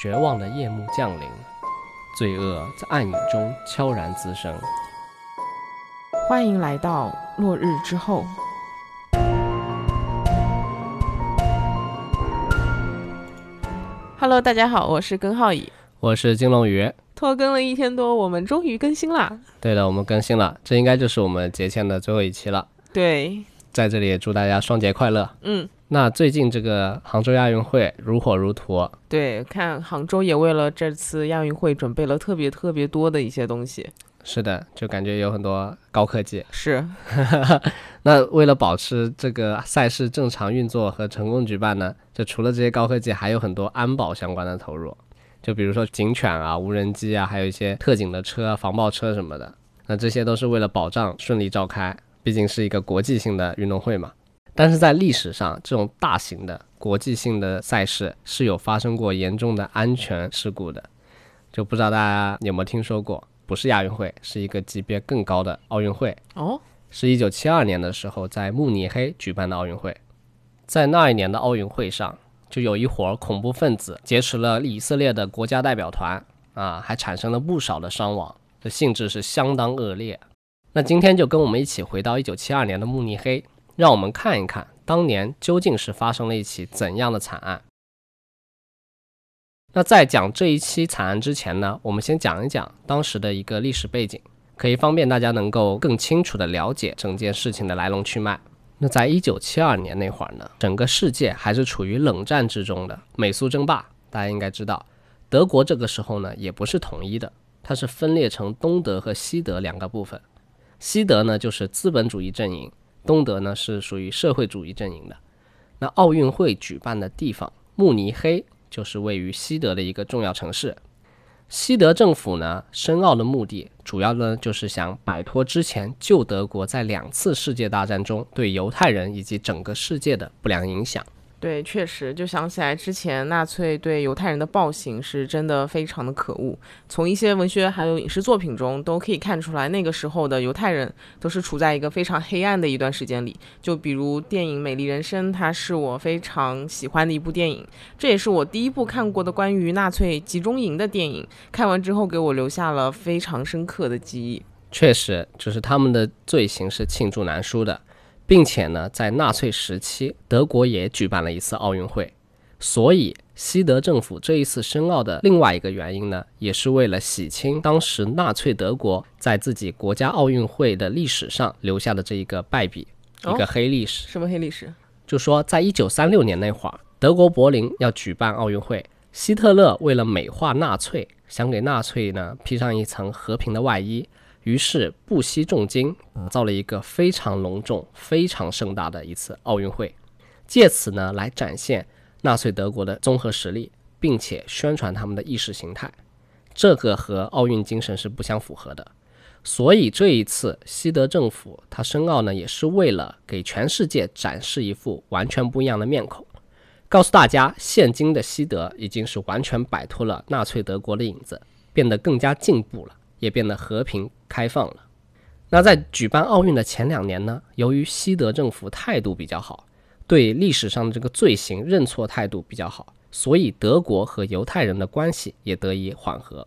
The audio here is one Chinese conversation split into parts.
绝望的夜幕降临，罪恶在暗影中悄然滋生。欢迎来到落日之后。Hello，大家好，我是根浩乙，我是金龙鱼。拖更了一天多，我们终于更新啦！对的，我们更新了，这应该就是我们节前的最后一期了。对，在这里也祝大家双节快乐。嗯，那最近这个杭州亚运会如火如荼，对，看杭州也为了这次亚运会准备了特别特别多的一些东西。是的，就感觉有很多高科技。是，那为了保持这个赛事正常运作和成功举办呢，就除了这些高科技，还有很多安保相关的投入。就比如说警犬啊、无人机啊，还有一些特警的车、防爆车什么的，那这些都是为了保障顺利召开，毕竟是一个国际性的运动会嘛。但是在历史上，这种大型的国际性的赛事是有发生过严重的安全事故的，就不知道大家有没有听说过？不是亚运会，是一个级别更高的奥运会哦，是一九七二年的时候在慕尼黑举办的奥运会，在那一年的奥运会上。就有一伙恐怖分子劫持了以色列的国家代表团啊，还产生了不少的伤亡，这性质是相当恶劣。那今天就跟我们一起回到一九七二年的慕尼黑，让我们看一看当年究竟是发生了一起怎样的惨案。那在讲这一期惨案之前呢，我们先讲一讲当时的一个历史背景，可以方便大家能够更清楚的了解整件事情的来龙去脉。那在一九七二年那会儿呢，整个世界还是处于冷战之中的，美苏争霸，大家应该知道，德国这个时候呢也不是统一的，它是分裂成东德和西德两个部分，西德呢就是资本主义阵营，东德呢是属于社会主义阵营的。那奥运会举办的地方慕尼黑就是位于西德的一个重要城市。西德政府呢，申奥的目的主要呢，就是想摆脱之前旧德国在两次世界大战中对犹太人以及整个世界的不良影响。对，确实就想起来之前纳粹对犹太人的暴行是真的非常的可恶。从一些文学还有影视作品中都可以看出来，那个时候的犹太人都是处在一个非常黑暗的一段时间里。就比如电影《美丽人生》，它是我非常喜欢的一部电影，这也是我第一部看过的关于纳粹集中营的电影。看完之后，给我留下了非常深刻的记忆。确实，就是他们的罪行是罄竹难书的。并且呢，在纳粹时期，德国也举办了一次奥运会，所以西德政府这一次申奥的另外一个原因呢，也是为了洗清当时纳粹德国在自己国家奥运会的历史上留下的这一个败笔，一个黑历史。什么黑历史？就说在一九三六年那会儿，德国柏林要举办奥运会，希特勒为了美化纳粹，想给纳粹呢披上一层和平的外衣。于是不惜重金造了一个非常隆重、非常盛大的一次奥运会，借此呢来展现纳粹德国的综合实力，并且宣传他们的意识形态。这个和奥运精神是不相符合的。所以这一次西德政府他申奥呢，也是为了给全世界展示一副完全不一样的面孔，告诉大家现今的西德已经是完全摆脱了纳粹德国的影子，变得更加进步了。也变得和平开放了。那在举办奥运的前两年呢，由于西德政府态度比较好，对历史上的这个罪行认错态度比较好，所以德国和犹太人的关系也得以缓和。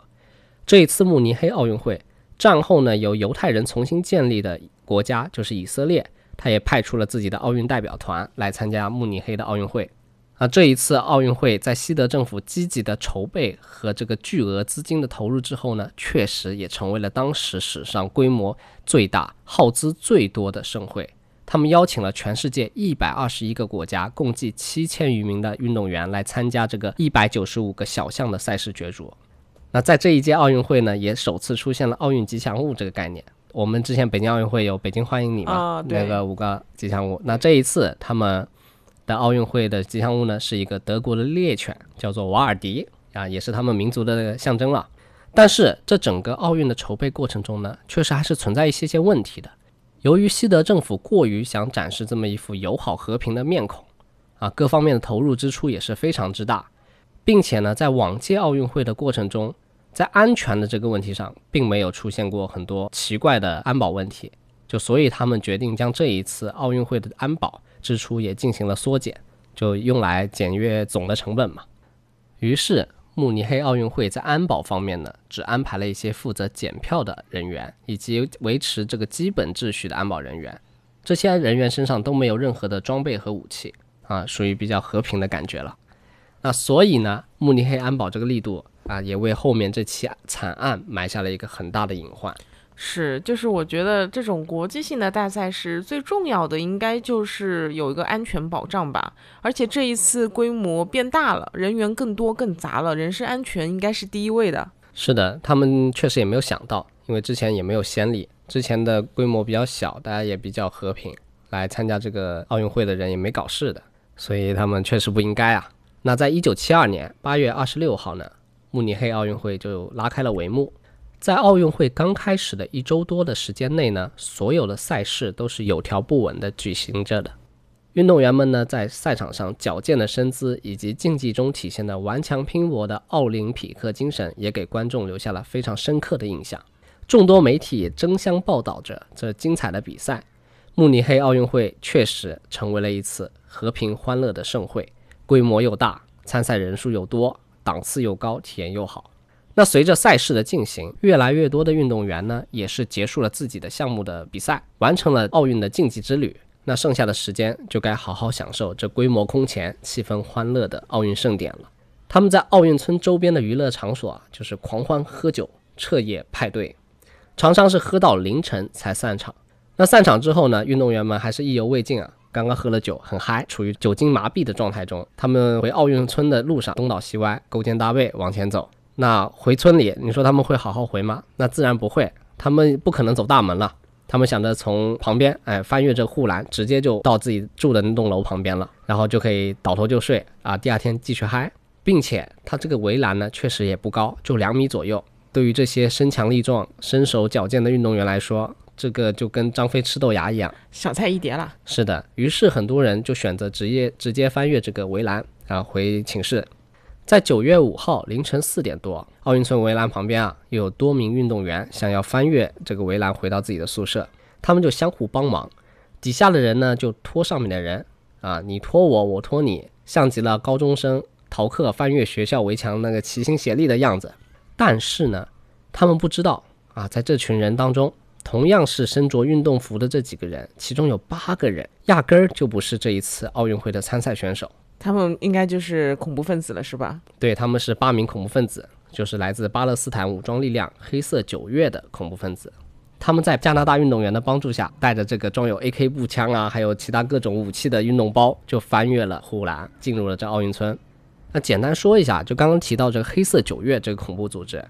这一次慕尼黑奥运会战后呢，由犹太人重新建立的国家就是以色列，他也派出了自己的奥运代表团来参加慕尼黑的奥运会。啊，这一次奥运会在西德政府积极的筹备和这个巨额资金的投入之后呢，确实也成为了当时史上规模最大、耗资最多的盛会。他们邀请了全世界一百二十一个国家，共计七千余名的运动员来参加这个一百九十五个小项的赛事角逐。那在这一届奥运会呢，也首次出现了奥运吉祥物这个概念。我们之前北京奥运会有“北京欢迎你”嘛，那个五个吉祥物。那这一次他们。的奥运会的吉祥物呢，是一个德国的猎犬，叫做瓦尔迪啊，也是他们民族的象征了。但是这整个奥运的筹备过程中呢，确实还是存在一些些问题的。由于西德政府过于想展示这么一副友好和平的面孔啊，各方面的投入支出也是非常之大，并且呢，在往届奥运会的过程中，在安全的这个问题上，并没有出现过很多奇怪的安保问题，就所以他们决定将这一次奥运会的安保。支出也进行了缩减，就用来简约总的成本嘛。于是慕尼黑奥运会在安保方面呢，只安排了一些负责检票的人员，以及维持这个基本秩序的安保人员。这些人员身上都没有任何的装备和武器啊，属于比较和平的感觉了。那所以呢，慕尼黑安保这个力度啊，也为后面这起惨案埋下了一个很大的隐患。是，就是我觉得这种国际性的大赛事最重要的应该就是有一个安全保障吧。而且这一次规模变大了，人员更多更杂了，人身安全应该是第一位的。是的，他们确实也没有想到，因为之前也没有先例，之前的规模比较小，大家也比较和平，来参加这个奥运会的人也没搞事的，所以他们确实不应该啊。那在一九七二年八月二十六号呢，慕尼黑奥运会就拉开了帷幕。在奥运会刚开始的一周多的时间内呢，所有的赛事都是有条不紊地举行着的。运动员们呢，在赛场上矫健的身姿以及竞技中体现的顽强拼搏的奥林匹克精神，也给观众留下了非常深刻的印象。众多媒体也争相报道着这精彩的比赛。慕尼黑奥运会确实成为了一次和平欢乐的盛会，规模又大，参赛人数又多，档次又高，体验又好。那随着赛事的进行，越来越多的运动员呢，也是结束了自己的项目的比赛，完成了奥运的竞技之旅。那剩下的时间就该好好享受这规模空前、气氛欢乐的奥运盛典了。他们在奥运村周边的娱乐场所啊，就是狂欢喝酒、彻夜派对，常常是喝到凌晨才散场。那散场之后呢，运动员们还是意犹未尽啊，刚刚喝了酒，很嗨，处于酒精麻痹的状态中。他们回奥运村的路上东倒西歪，勾肩搭背往前走。那回村里，你说他们会好好回吗？那自然不会，他们不可能走大门了。他们想着从旁边，哎，翻越这护栏，直接就到自己住的那栋楼旁边了，然后就可以倒头就睡啊。第二天继续嗨，并且他这个围栏呢，确实也不高，就两米左右。对于这些身强力壮、身手矫健的运动员来说，这个就跟张飞吃豆芽一样，小菜一碟了。是的，于是很多人就选择直接直接翻越这个围栏，然后回寝室。在九月五号凌晨四点多，奥运村围栏旁边啊，有多名运动员想要翻越这个围栏回到自己的宿舍，他们就相互帮忙，底下的人呢就拖上面的人啊，你拖我，我拖你，像极了高中生逃课翻越学校围墙那个齐心协力的样子。但是呢，他们不知道啊，在这群人当中，同样是身着运动服的这几个人，其中有八个人压根儿就不是这一次奥运会的参赛选手。他们应该就是恐怖分子了，是吧？对，他们是八名恐怖分子，就是来自巴勒斯坦武装力量“黑色九月”的恐怖分子。他们在加拿大运动员的帮助下，带着这个装有 AK 步枪啊，还有其他各种武器的运动包，就翻越了护栏，进入了这奥运村。那简单说一下，就刚刚提到这个“黑色九月”这个恐怖组织，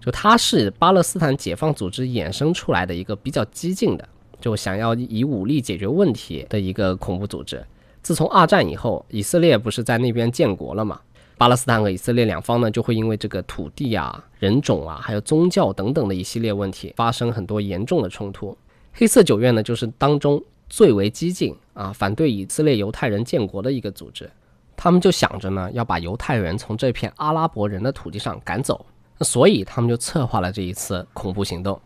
就它是巴勒斯坦解放组织衍生出来的一个比较激进的，就想要以武力解决问题的一个恐怖组织。自从二战以后，以色列不是在那边建国了嘛？巴勒斯坦和以色列两方呢，就会因为这个土地啊、人种啊，还有宗教等等的一系列问题，发生很多严重的冲突。黑色九月呢，就是当中最为激进啊，反对以色列犹太人建国的一个组织。他们就想着呢，要把犹太人从这片阿拉伯人的土地上赶走。那所以他们就策划了这一次恐怖行动。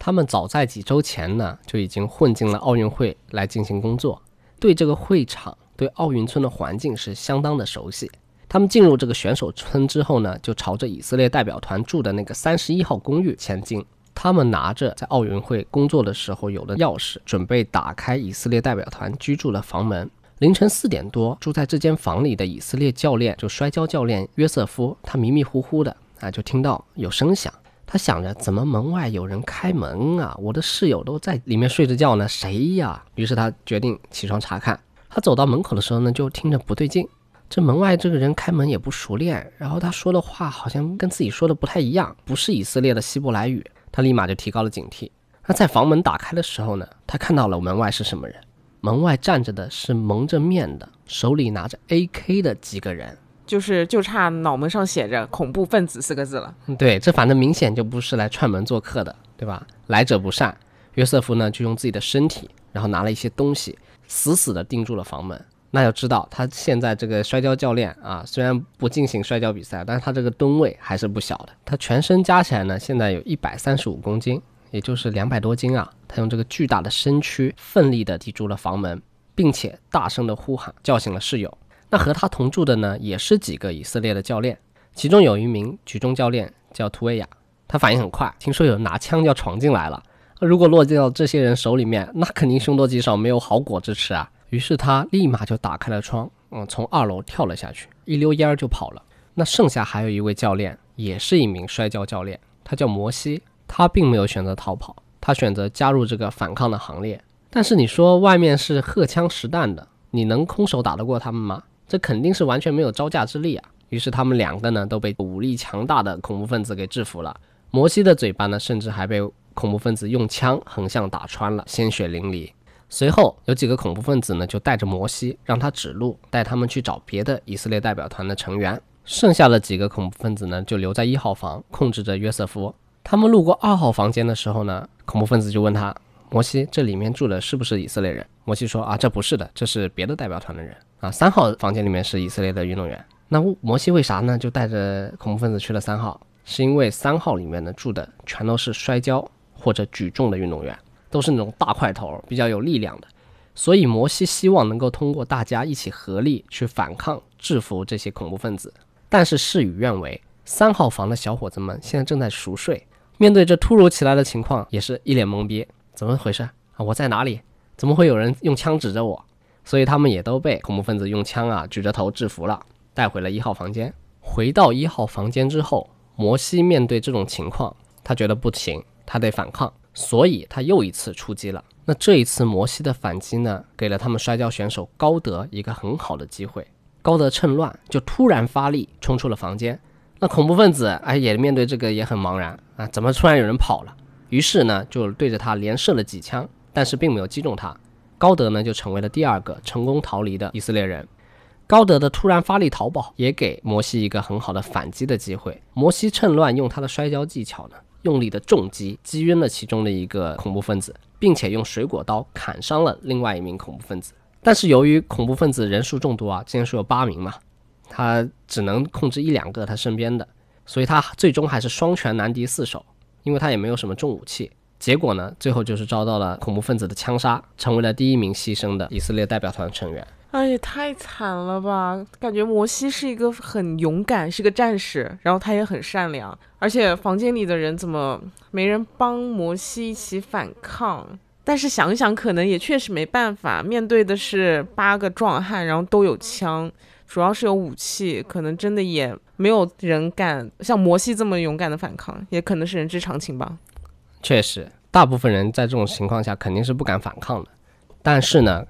他们早在几周前呢，就已经混进了奥运会来进行工作。对这个会场、对奥运村的环境是相当的熟悉。他们进入这个选手村之后呢，就朝着以色列代表团住的那个三十一号公寓前进。他们拿着在奥运会工作的时候有的钥匙，准备打开以色列代表团居住的房门。凌晨四点多，住在这间房里的以色列教练，就摔跤教练约瑟夫，他迷迷糊糊的啊，就听到有声响。他想着怎么门外有人开门啊？我的室友都在里面睡着觉呢，谁呀？于是他决定起床查看。他走到门口的时候呢，就听着不对劲，这门外这个人开门也不熟练，然后他说的话好像跟自己说的不太一样，不是以色列的希伯来语。他立马就提高了警惕。那在房门打开的时候呢，他看到了门外是什么人？门外站着的是蒙着面的，手里拿着 AK 的几个人。就是就差脑门上写着“恐怖分子”四个字了。对，这反正明显就不是来串门做客的，对吧？来者不善。约瑟夫呢，就用自己的身体，然后拿了一些东西，死死地钉住了房门。那要知道，他现在这个摔跤教练啊，虽然不进行摔跤比赛，但是他这个吨位还是不小的。他全身加起来呢，现在有一百三十五公斤，也就是两百多斤啊。他用这个巨大的身躯，奋力地抵住了房门，并且大声地呼喊，叫醒了室友。那和他同住的呢，也是几个以色列的教练。其中有一名举重教练叫图维亚，他反应很快，听说有拿枪要闯进来了，如果落进到这些人手里面，那肯定凶多吉少，没有好果子吃啊。于是他立马就打开了窗，嗯，从二楼跳了下去，一溜烟儿就跑了。那剩下还有一位教练，也是一名摔跤教练，他叫摩西，他并没有选择逃跑，他选择加入这个反抗的行列。但是你说外面是荷枪实弹的，你能空手打得过他们吗？这肯定是完全没有招架之力啊。于是他们两个呢都被武力强大的恐怖分子给制服了。摩西的嘴巴呢，甚至还被恐怖分子用枪横向打穿了，鲜血淋漓。随后有几个恐怖分子呢，就带着摩西，让他指路，带他们去找别的以色列代表团的成员。剩下的几个恐怖分子呢，就留在一号房，控制着约瑟夫。他们路过二号房间的时候呢，恐怖分子就问他：“摩西，这里面住的是不是以色列人？”摩西说：“啊，这不是的，这是别的代表团的人啊。三号房间里面是以色列的运动员。那摩西为啥呢？就带着恐怖分子去了三号，是因为三号里面呢住的全都是摔跤或者举重的运动员。”都是那种大块头、比较有力量的，所以摩西希望能够通过大家一起合力去反抗、制服这些恐怖分子。但是事与愿违，三号房的小伙子们现在正在熟睡，面对这突如其来的情况，也是一脸懵逼。怎么回事啊？我在哪里？怎么会有人用枪指着我？所以他们也都被恐怖分子用枪啊举着头制服了，带回了一号房间。回到一号房间之后，摩西面对这种情况，他觉得不行，他得反抗。所以他又一次出击了。那这一次摩西的反击呢，给了他们摔跤选手高德一个很好的机会。高德趁乱就突然发力冲出了房间。那恐怖分子哎也面对这个也很茫然啊，怎么突然有人跑了？于是呢就对着他连射了几枪，但是并没有击中他。高德呢就成为了第二个成功逃离的以色列人。高德的突然发力逃跑也给摩西一个很好的反击的机会。摩西趁乱用他的摔跤技巧呢。用力的重击，击晕了其中的一个恐怖分子，并且用水果刀砍伤了另外一名恐怖分子。但是由于恐怖分子人数众多啊，竟然说有八名嘛，他只能控制一两个他身边的，所以他最终还是双拳难敌四手，因为他也没有什么重武器。结果呢，最后就是遭到了恐怖分子的枪杀，成为了第一名牺牲的以色列代表团成员。哎，也太惨了吧！感觉摩西是一个很勇敢，是个战士，然后他也很善良，而且房间里的人怎么没人帮摩西一起反抗？但是想想，可能也确实没办法，面对的是八个壮汉，然后都有枪，主要是有武器，可能真的也没有人敢像摩西这么勇敢的反抗，也可能是人之常情吧。确实，大部分人在这种情况下肯定是不敢反抗的，但是呢。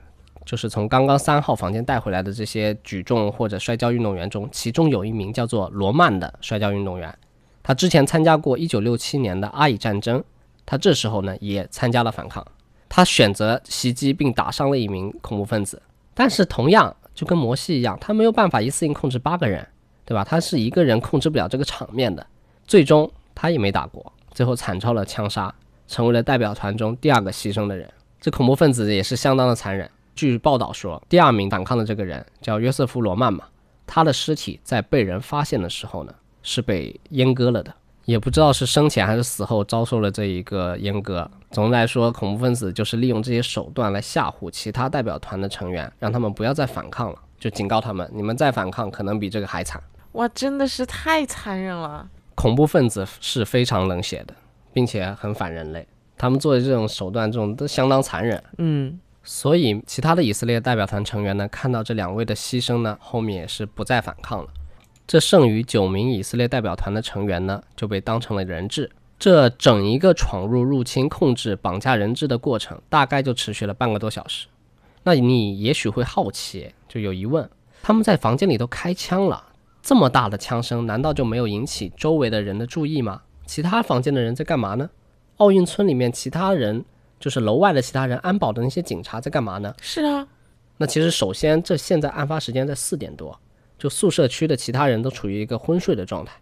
就是从刚刚三号房间带回来的这些举重或者摔跤运动员中，其中有一名叫做罗曼的摔跤运动员，他之前参加过1967年的阿以战争，他这时候呢也参加了反抗，他选择袭击并打伤了一名恐怖分子，但是同样就跟摩西一样，他没有办法一次性控制八个人，对吧？他是一个人控制不了这个场面的，最终他也没打过，最后惨遭了枪杀，成为了代表团中第二个牺牲的人。这恐怖分子也是相当的残忍。据报道说，第二名反抗的这个人叫约瑟夫·罗曼嘛，他的尸体在被人发现的时候呢，是被阉割了的，也不知道是生前还是死后遭受了这一个阉割。总的来说，恐怖分子就是利用这些手段来吓唬其他代表团的成员，让他们不要再反抗了，就警告他们，你们再反抗可能比这个还惨。哇，真的是太残忍了！恐怖分子是非常冷血的，并且很反人类，他们做的这种手段，这种都相当残忍。嗯。所以，其他的以色列代表团成员呢，看到这两位的牺牲呢，后面也是不再反抗了。这剩余九名以色列代表团的成员呢，就被当成了人质。这整一个闯入、入侵、控制、绑架人质的过程，大概就持续了半个多小时。那你也许会好奇，就有疑问：他们在房间里都开枪了，这么大的枪声，难道就没有引起周围的人的注意吗？其他房间的人在干嘛呢？奥运村里面其他人。就是楼外的其他人，安保的那些警察在干嘛呢？是啊，那其实首先，这现在案发时间在四点多，就宿舍区的其他人都处于一个昏睡的状态。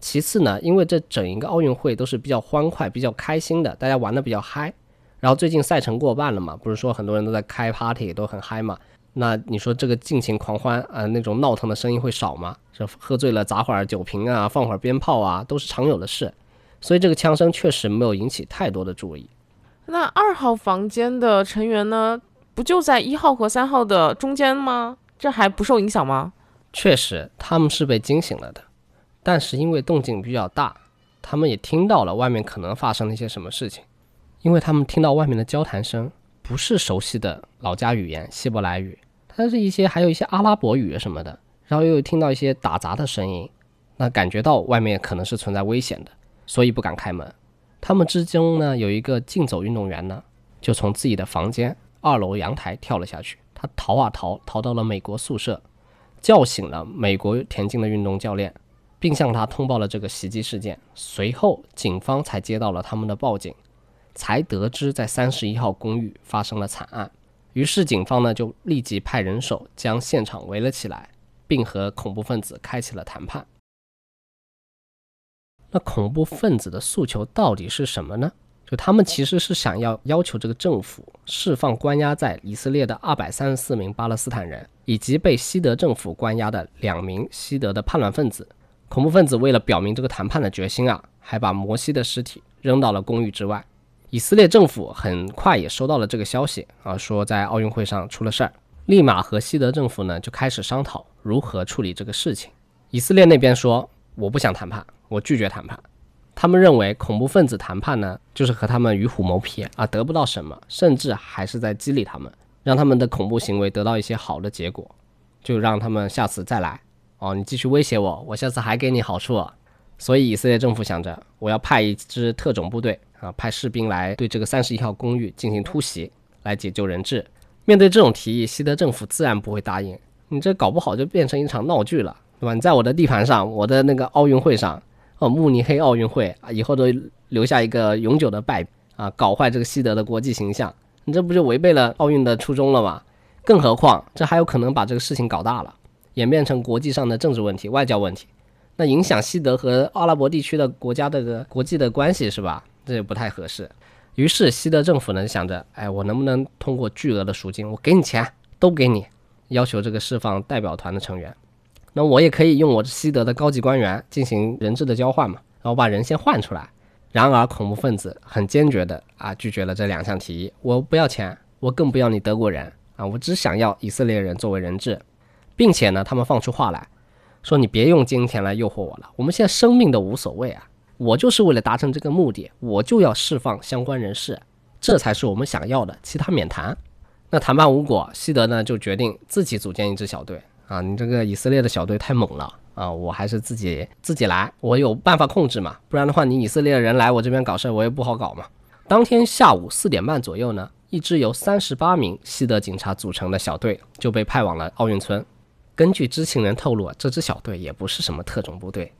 其次呢，因为这整一个奥运会都是比较欢快、比较开心的，大家玩的比较嗨。然后最近赛程过半了嘛，不是说很多人都在开 party，都很嗨嘛。那你说这个尽情狂欢啊，那种闹腾的声音会少吗？这喝醉了砸会儿酒瓶啊，放会儿鞭炮啊，都是常有的事。所以这个枪声确实没有引起太多的注意。那二号房间的成员呢？不就在一号和三号的中间吗？这还不受影响吗？确实，他们是被惊醒了的。但是因为动静比较大，他们也听到了外面可能发生了一些什么事情，因为他们听到外面的交谈声不是熟悉的老家语言希伯来语，它是一些还有一些阿拉伯语什么的，然后又听到一些打杂的声音，那感觉到外面可能是存在危险的，所以不敢开门。他们之中呢有一个竞走运动员呢，就从自己的房间二楼阳台跳了下去，他逃啊逃，逃到了美国宿舍。叫醒了美国田径的运动教练，并向他通报了这个袭击事件。随后，警方才接到了他们的报警，才得知在三十一号公寓发生了惨案。于是，警方呢就立即派人手将现场围了起来，并和恐怖分子开启了谈判。那恐怖分子的诉求到底是什么呢？就他们其实是想要要求这个政府释放关押在以色列的二百三十四名巴勒斯坦人，以及被西德政府关押的两名西德的叛乱分子。恐怖分子为了表明这个谈判的决心啊，还把摩西的尸体扔到了公寓之外。以色列政府很快也收到了这个消息啊，说在奥运会上出了事儿，立马和西德政府呢就开始商讨如何处理这个事情。以色列那边说，我不想谈判，我拒绝谈判。他们认为恐怖分子谈判呢，就是和他们与虎谋皮啊，得不到什么，甚至还是在激励他们，让他们的恐怖行为得到一些好的结果，就让他们下次再来哦，你继续威胁我，我下次还给你好处。所以以色列政府想着，我要派一支特种部队啊，派士兵来对这个三十一号公寓进行突袭，来解救人质。面对这种提议，西德政府自然不会答应，你这搞不好就变成一场闹剧了，对吧？你在我的地盘上，我的那个奥运会上。哦，慕尼黑奥运会啊，以后都留下一个永久的败啊，搞坏这个西德的国际形象，你这不就违背了奥运的初衷了吗？更何况这还有可能把这个事情搞大了，演变成国际上的政治问题、外交问题，那影响西德和阿拉伯地区的国家的国际的关系是吧？这也不太合适。于是西德政府呢想着，哎，我能不能通过巨额的赎金，我给你钱，都给你，要求这个释放代表团的成员。那我也可以用我西德的高级官员进行人质的交换嘛，然后把人先换出来。然而恐怖分子很坚决的啊拒绝了这两项提议，我不要钱，我更不要你德国人啊，我只想要以色列人作为人质，并且呢，他们放出话来说，你别用金钱来诱惑我了，我们现在生命都无所谓啊，我就是为了达成这个目的，我就要释放相关人士，这才是我们想要的，其他免谈。那谈判无果，西德呢就决定自己组建一支小队。啊，你这个以色列的小队太猛了啊！我还是自己自己来，我有办法控制嘛。不然的话，你以色列人来我这边搞事，我也不好搞嘛。当天下午四点半左右呢，一支由三十八名西德警察组成的小队就被派往了奥运村。根据知情人透露，这支小队也不是什么特种部队，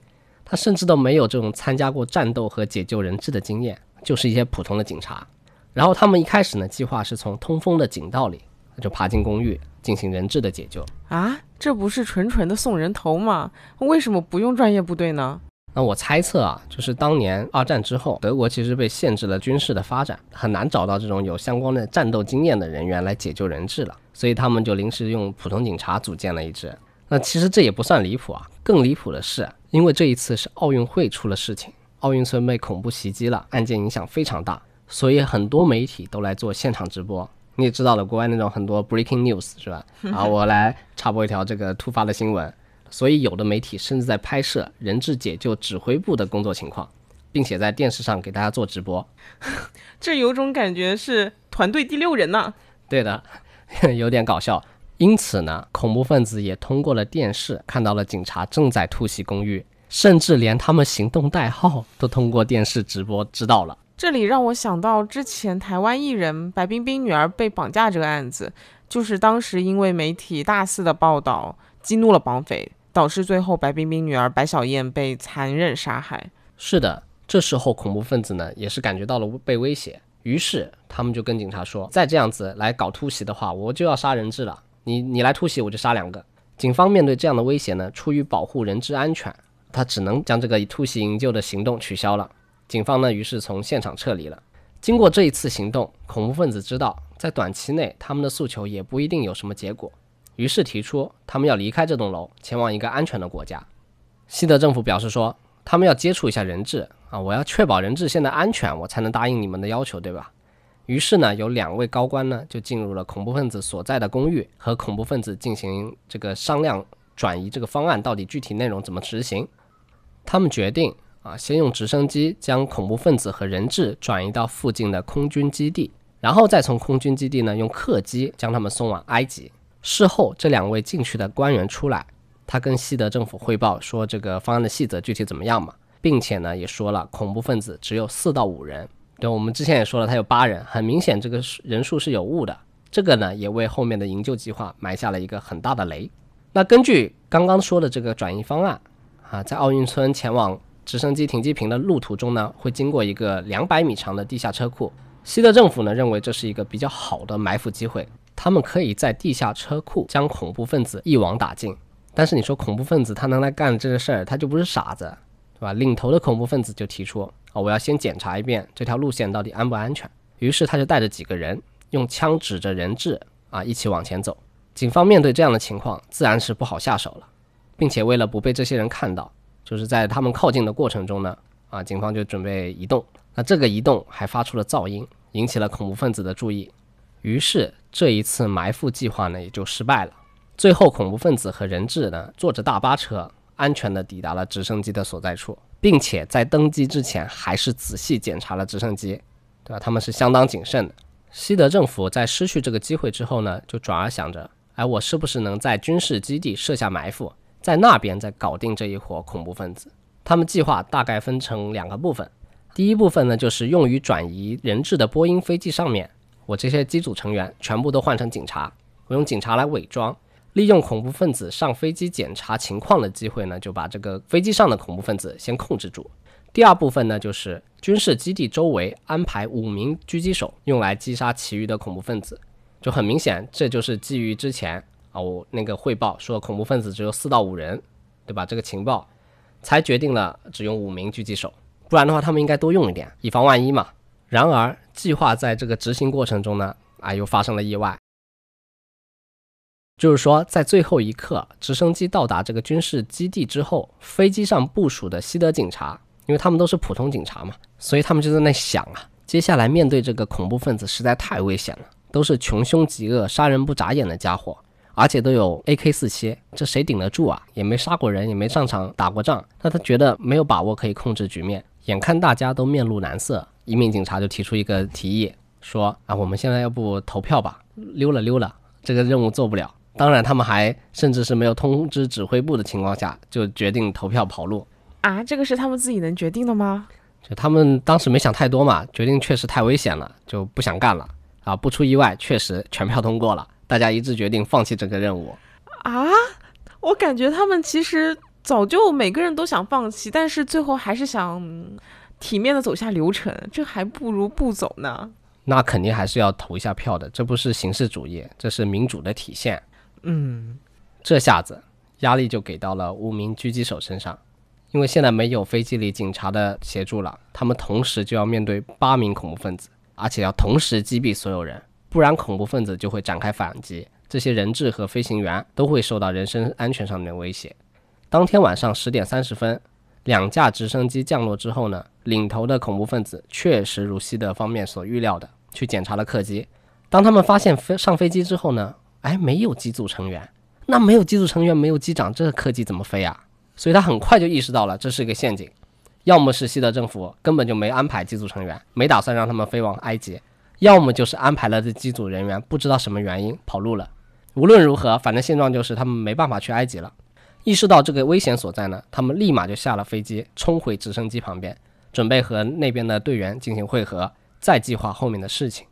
他甚至都没有这种参加过战斗和解救人质的经验，就是一些普通的警察。然后他们一开始呢，计划是从通风的井道里就爬进公寓。进行人质的解救啊，这不是纯纯的送人头吗？为什么不用专业部队呢？那我猜测啊，就是当年二战之后，德国其实被限制了军事的发展，很难找到这种有相关的战斗经验的人员来解救人质了，所以他们就临时用普通警察组建了一支。那其实这也不算离谱啊，更离谱的是，因为这一次是奥运会出了事情，奥运村被恐怖袭击了，案件影响非常大，所以很多媒体都来做现场直播。你也知道了，国外那种很多 breaking news 是吧？啊，我来插播一条这个突发的新闻。所以有的媒体甚至在拍摄人质解救指挥部的工作情况，并且在电视上给大家做直播。这有种感觉是团队第六人呐。对的，有点搞笑。因此呢，恐怖分子也通过了电视看到了警察正在突袭公寓，甚至连他们行动代号都通过电视直播知道了。这里让我想到之前台湾艺人白冰冰女儿被绑架这个案子，就是当时因为媒体大肆的报道，激怒了绑匪，导致最后白冰冰女儿白小燕被残忍杀害。是的，这时候恐怖分子呢也是感觉到了被威胁，于是他们就跟警察说，再这样子来搞突袭的话，我就要杀人质了。你你来突袭，我就杀两个。警方面对这样的威胁呢，出于保护人质安全，他只能将这个以突袭营救的行动取消了。警方呢，于是从现场撤离了。经过这一次行动，恐怖分子知道在短期内他们的诉求也不一定有什么结果，于是提出他们要离开这栋楼，前往一个安全的国家。西德政府表示说，他们要接触一下人质啊，我要确保人质现在安全，我才能答应你们的要求，对吧？于是呢，有两位高官呢就进入了恐怖分子所在的公寓，和恐怖分子进行这个商量，转移这个方案到底具体内容怎么执行。他们决定啊，先用直升机将恐怖分子和人质转移到附近的空军基地，然后再从空军基地呢用客机将他们送往埃及。事后，这两位进去的官员出来，他跟西德政府汇报说这个方案的细则具体怎么样嘛，并且呢也说了恐怖分子只有四到五人。我们之前也说了，他有八人，很明显这个人数是有误的。这个呢也为后面的营救计划埋下了一个很大的雷。那根据刚刚说的这个转移方案啊，在奥运村前往直升机停机坪的路途中呢，会经过一个两百米长的地下车库。西德政府呢认为这是一个比较好的埋伏机会。他们可以在地下车库将恐怖分子一网打尽，但是你说恐怖分子他能来干这个事儿，他就不是傻子，对吧？领头的恐怖分子就提出啊，我要先检查一遍这条路线到底安不安全。于是他就带着几个人，用枪指着人质啊，一起往前走。警方面对这样的情况，自然是不好下手了，并且为了不被这些人看到，就是在他们靠近的过程中呢，啊，警方就准备移动。那这个移动还发出了噪音，引起了恐怖分子的注意。于是这一次埋伏计划呢也就失败了。最后恐怖分子和人质呢坐着大巴车安全的抵达了直升机的所在处，并且在登机之前还是仔细检查了直升机，对吧？他们是相当谨慎的。西德政府在失去这个机会之后呢，就转而想着，哎，我是不是能在军事基地设下埋伏，在那边再搞定这一伙恐怖分子？他们计划大概分成两个部分，第一部分呢就是用于转移人质的波音飞机上面。我这些机组成员全部都换成警察，我用警察来伪装，利用恐怖分子上飞机检查情况的机会呢，就把这个飞机上的恐怖分子先控制住。第二部分呢，就是军事基地周围安排五名狙击手，用来击杀其余的恐怖分子。就很明显，这就是基于之前啊我那个汇报说恐怖分子只有四到五人，对吧？这个情报才决定了只用五名狙击手，不然的话他们应该多用一点，以防万一嘛。然而，计划在这个执行过程中呢，啊，又发生了意外。就是说，在最后一刻，直升机到达这个军事基地之后，飞机上部署的西德警察，因为他们都是普通警察嘛，所以他们就在那想啊，接下来面对这个恐怖分子实在太危险了，都是穷凶极恶、杀人不眨眼的家伙，而且都有 AK 四七，这谁顶得住啊？也没杀过人，也没上场打过仗，那他觉得没有把握可以控制局面。眼看大家都面露难色。一名警察就提出一个提议，说啊，我们现在要不投票吧，溜了溜了，这个任务做不了。当然，他们还甚至是没有通知指挥部的情况下，就决定投票跑路啊。这个是他们自己能决定的吗？就他们当时没想太多嘛，决定确实太危险了，就不想干了啊。不出意外，确实全票通过了，大家一致决定放弃这个任务啊。我感觉他们其实早就每个人都想放弃，但是最后还是想。体面的走下流程，这还不如不走呢。那肯定还是要投一下票的，这不是形式主义，这是民主的体现。嗯，这下子压力就给到了五名狙击手身上，因为现在没有飞机里警察的协助了，他们同时就要面对八名恐怖分子，而且要同时击毙所有人，不然恐怖分子就会展开反击，这些人质和飞行员都会受到人身安全上面的威胁。当天晚上十点三十分。两架直升机降落之后呢，领头的恐怖分子确实如西德方面所预料的去检查了客机。当他们发现飞上飞机之后呢，哎，没有机组成员。那没有机组成员，没有机长，这个客机怎么飞啊？所以他很快就意识到了这是一个陷阱。要么是西德政府根本就没安排机组成员，没打算让他们飞往埃及；要么就是安排了这机组人员不知道什么原因跑路了。无论如何，反正现状就是他们没办法去埃及了。意识到这个危险所在呢，他们立马就下了飞机，冲回直升机旁边，准备和那边的队员进行汇合，再计划后面的事情。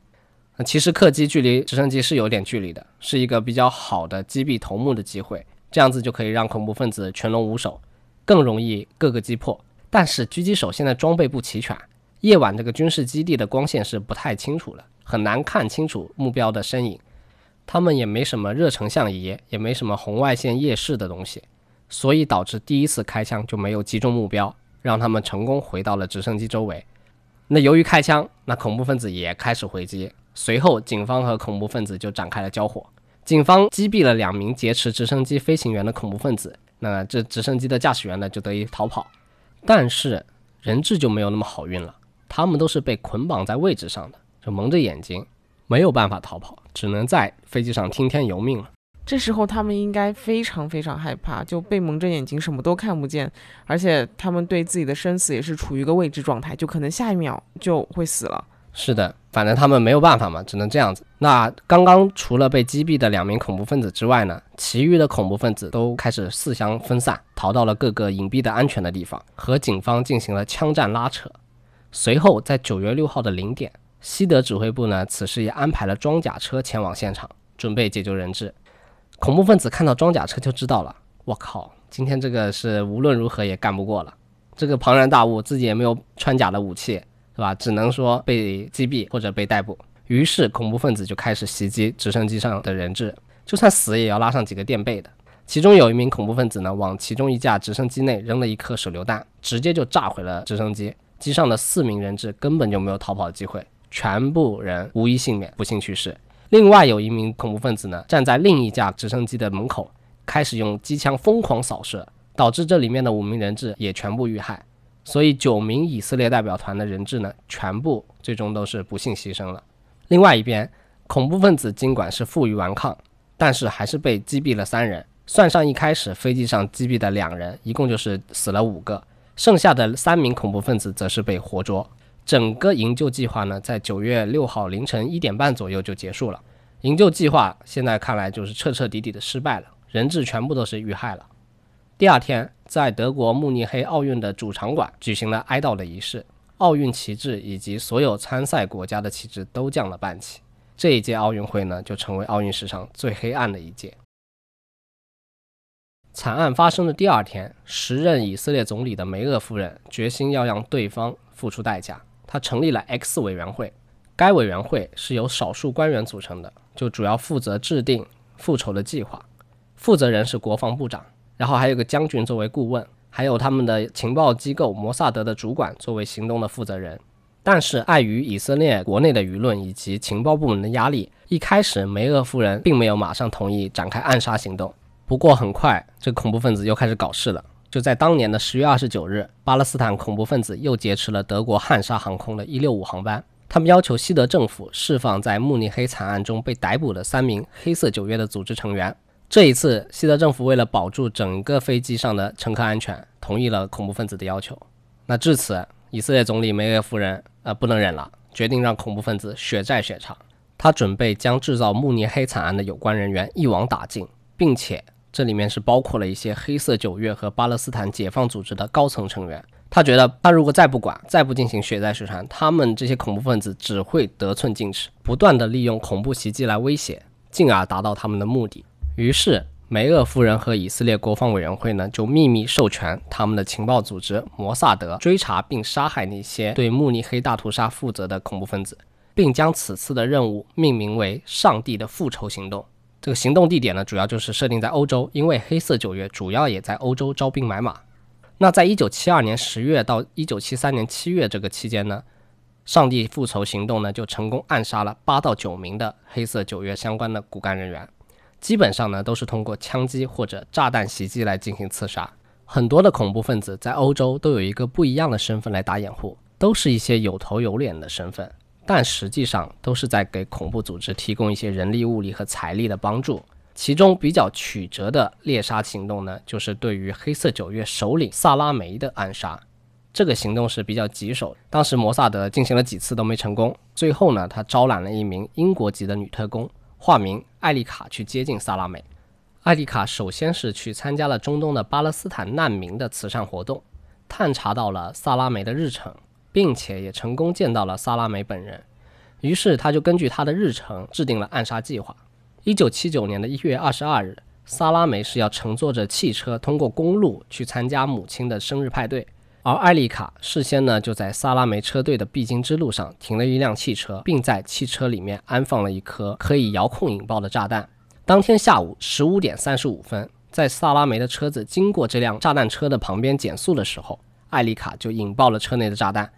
其实客机距离直升机是有点距离的，是一个比较好的击毙头目的机会，这样子就可以让恐怖分子群龙无首，更容易各个击破。但是狙击手现在装备不齐全，夜晚这个军事基地的光线是不太清楚了，很难看清楚目标的身影。他们也没什么热成像仪，也没什么红外线夜视的东西。所以导致第一次开枪就没有击中目标，让他们成功回到了直升机周围。那由于开枪，那恐怖分子也开始回击。随后，警方和恐怖分子就展开了交火。警方击毙了两名劫持直升机飞行员的恐怖分子，那这直升机的驾驶员呢就得以逃跑。但是人质就没有那么好运了，他们都是被捆绑在位置上的，就蒙着眼睛，没有办法逃跑，只能在飞机上听天由命了。这时候他们应该非常非常害怕，就被蒙着眼睛，什么都看不见，而且他们对自己的生死也是处于一个未知状态，就可能下一秒就会死了。是的，反正他们没有办法嘛，只能这样子。那刚刚除了被击毙的两名恐怖分子之外呢，其余的恐怖分子都开始四相分散，逃到了各个隐蔽的安全的地方，和警方进行了枪战拉扯。随后，在九月六号的零点，西德指挥部呢，此时也安排了装甲车前往现场，准备解救人质。恐怖分子看到装甲车就知道了，我靠，今天这个是无论如何也干不过了。这个庞然大物，自己也没有穿甲的武器。是吧？只能说被击毙或者被逮捕。于是恐怖分子就开始袭击直升机上的人质，就算死也要拉上几个垫背的。其中有一名恐怖分子呢，往其中一架直升机内扔了一颗手榴弹，直接就炸毁了直升机。机上的四名人质根本就没有逃跑的机会，全部人无一幸免，不幸去世。另外有一名恐怖分子呢，站在另一架直升机的门口，开始用机枪疯狂扫射，导致这里面的五名人质也全部遇害。所以九名以色列代表团的人质呢，全部最终都是不幸牺牲了。另外一边，恐怖分子尽管是负隅顽抗，但是还是被击毙了三人，算上一开始飞机上击毙的两人，一共就是死了五个。剩下的三名恐怖分子则是被活捉。整个营救计划呢，在九月六号凌晨一点半左右就结束了。营救计划现在看来就是彻彻底底的失败了，人质全部都是遇害了。第二天。在德国慕尼黑奥运的主场馆举行了哀悼的仪式，奥运旗帜以及所有参赛国家的旗帜都降了半旗。这一届奥运会呢，就成为奥运史上最黑暗的一届。惨案发生的第二天，时任以色列总理的梅厄夫人决心要让对方付出代价，她成立了 X 委员会。该委员会是由少数官员组成的，就主要负责制定复仇的计划，负责人是国防部长。然后还有个将军作为顾问，还有他们的情报机构摩萨德的主管作为行动的负责人。但是碍于以色列国内的舆论以及情报部门的压力，一开始梅厄夫人并没有马上同意展开暗杀行动。不过很快，这恐怖分子又开始搞事了。就在当年的十月二十九日，巴勒斯坦恐怖分子又劫持了德国汉莎航空的一六五航班，他们要求西德政府释放在慕尼黑惨案中被逮捕的三名黑色九月的组织成员。这一次，西德政府为了保住整个飞机上的乘客安全，同意了恐怖分子的要求。那至此，以色列总理梅耶夫人呃不能忍了，决定让恐怖分子血债血偿。他准备将制造慕尼黑惨案的有关人员一网打尽，并且这里面是包括了一些黑色九月和巴勒斯坦解放组织的高层成员。他觉得，他如果再不管，再不进行血债血偿，他们这些恐怖分子只会得寸进尺，不断的利用恐怖袭击来威胁，进而达到他们的目的。于是，梅厄夫人和以色列国防委员会呢，就秘密授权他们的情报组织摩萨德追查并杀害那些对慕尼黑大屠杀负责的恐怖分子，并将此次的任务命名为“上帝的复仇行动”。这个行动地点呢，主要就是设定在欧洲，因为黑色九月主要也在欧洲招兵买马。那在一九七二年十月到一九七三年七月这个期间呢，上帝复仇行动呢就成功暗杀了八到九名的黑色九月相关的骨干人员。基本上呢，都是通过枪击或者炸弹袭击来进行刺杀。很多的恐怖分子在欧洲都有一个不一样的身份来打掩护，都是一些有头有脸的身份，但实际上都是在给恐怖组织提供一些人力、物力和财力的帮助。其中比较曲折的猎杀行动呢，就是对于黑色九月首领萨拉梅的暗杀。这个行动是比较棘手，当时摩萨德进行了几次都没成功。最后呢，他招揽了一名英国籍的女特工。化名艾丽卡去接近萨拉梅。艾丽卡首先是去参加了中东的巴勒斯坦难民的慈善活动，探查到了萨拉梅的日程，并且也成功见到了萨拉梅本人。于是他就根据他的日程制定了暗杀计划。一九七九年的一月二十二日，萨拉梅是要乘坐着汽车通过公路去参加母亲的生日派对。而艾丽卡事先呢，就在萨拉梅车队的必经之路上停了一辆汽车，并在汽车里面安放了一颗可以遥控引爆的炸弹。当天下午十五点三十五分，在萨拉梅的车子经过这辆炸弹车的旁边减速的时候，艾丽卡就引爆了车内的炸弹。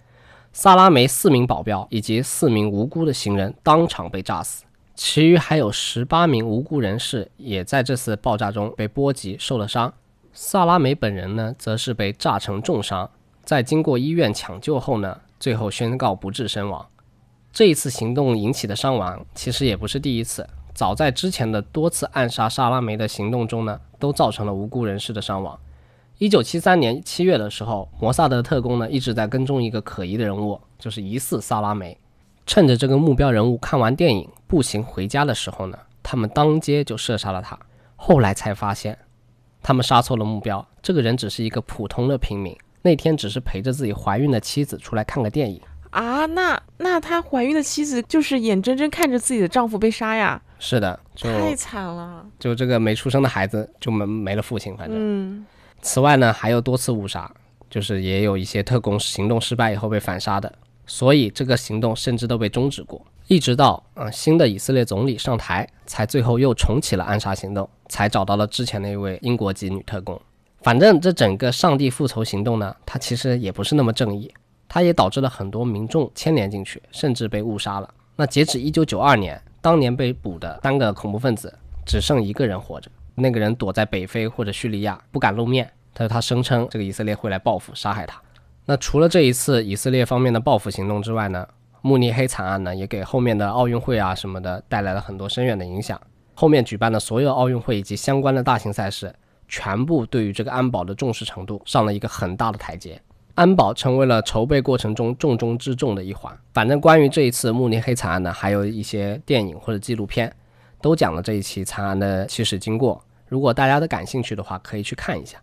萨拉梅四名保镖以及四名无辜的行人当场被炸死，其余还有十八名无辜人士也在这次爆炸中被波及受了伤。萨拉梅本人呢，则是被炸成重伤，在经过医院抢救后呢，最后宣告不治身亡。这一次行动引起的伤亡其实也不是第一次，早在之前的多次暗杀萨拉梅的行动中呢，都造成了无辜人士的伤亡。一九七三年七月的时候，摩萨德特工呢一直在跟踪一个可疑的人物，就是疑似萨拉梅。趁着这个目标人物看完电影步行回家的时候呢，他们当街就射杀了他。后来才发现，他们杀错了目标，这个人只是一个普通的平民，那天只是陪着自己怀孕的妻子出来看个电影。啊，那那她怀孕的妻子就是眼睁睁看着自己的丈夫被杀呀？是的，就太惨了。就这个没出生的孩子就没没了父亲，反正。嗯，此外呢，还有多次误杀，就是也有一些特工行动失败以后被反杀的，所以这个行动甚至都被终止过，一直到嗯新的以色列总理上台，才最后又重启了暗杀行动，才找到了之前那位英国籍女特工。反正这整个上帝复仇行动呢，它其实也不是那么正义。它也导致了很多民众牵连进去，甚至被误杀了。那截止一九九二年，当年被捕的三个恐怖分子只剩一个人活着，那个人躲在北非或者叙利亚，不敢露面。他说他声称这个以色列会来报复，杀害他。那除了这一次以色列方面的报复行动之外呢，慕尼黑惨案呢，也给后面的奥运会啊什么的带来了很多深远的影响。后面举办的所有奥运会以及相关的大型赛事，全部对于这个安保的重视程度上了一个很大的台阶。安保成为了筹备过程中重中之重的一环。反正关于这一次慕尼黑惨案呢，还有一些电影或者纪录片，都讲了这一起惨案的起始经过。如果大家都感兴趣的话，可以去看一下。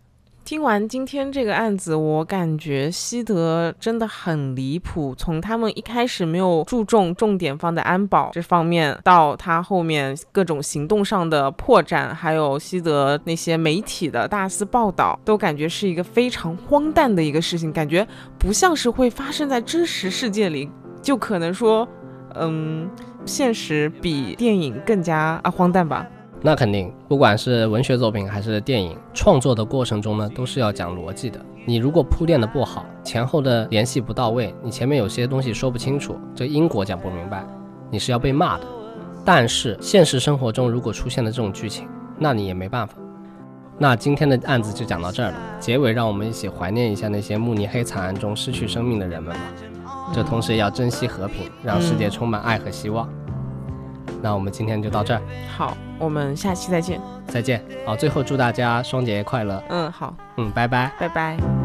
听完今天这个案子，我感觉西德真的很离谱。从他们一开始没有注重重点放在安保这方面，到他后面各种行动上的破绽，还有西德那些媒体的大肆报道，都感觉是一个非常荒诞的一个事情，感觉不像是会发生在真实世界里。就可能说，嗯，现实比电影更加啊荒诞吧。那肯定，不管是文学作品还是电影创作的过程中呢，都是要讲逻辑的。你如果铺垫的不好，前后的联系不到位，你前面有些东西说不清楚，这因果讲不明白，你是要被骂的。但是现实生活中如果出现了这种剧情，那你也没办法。那今天的案子就讲到这儿了。结尾让我们一起怀念一下那些慕尼黑惨案中失去生命的人们吧。这同时也要珍惜和平，让世界充满爱和希望。那我们今天就到这儿，好，我们下期再见，再见。好，最后祝大家双节快乐。嗯，好，嗯，拜拜，拜拜。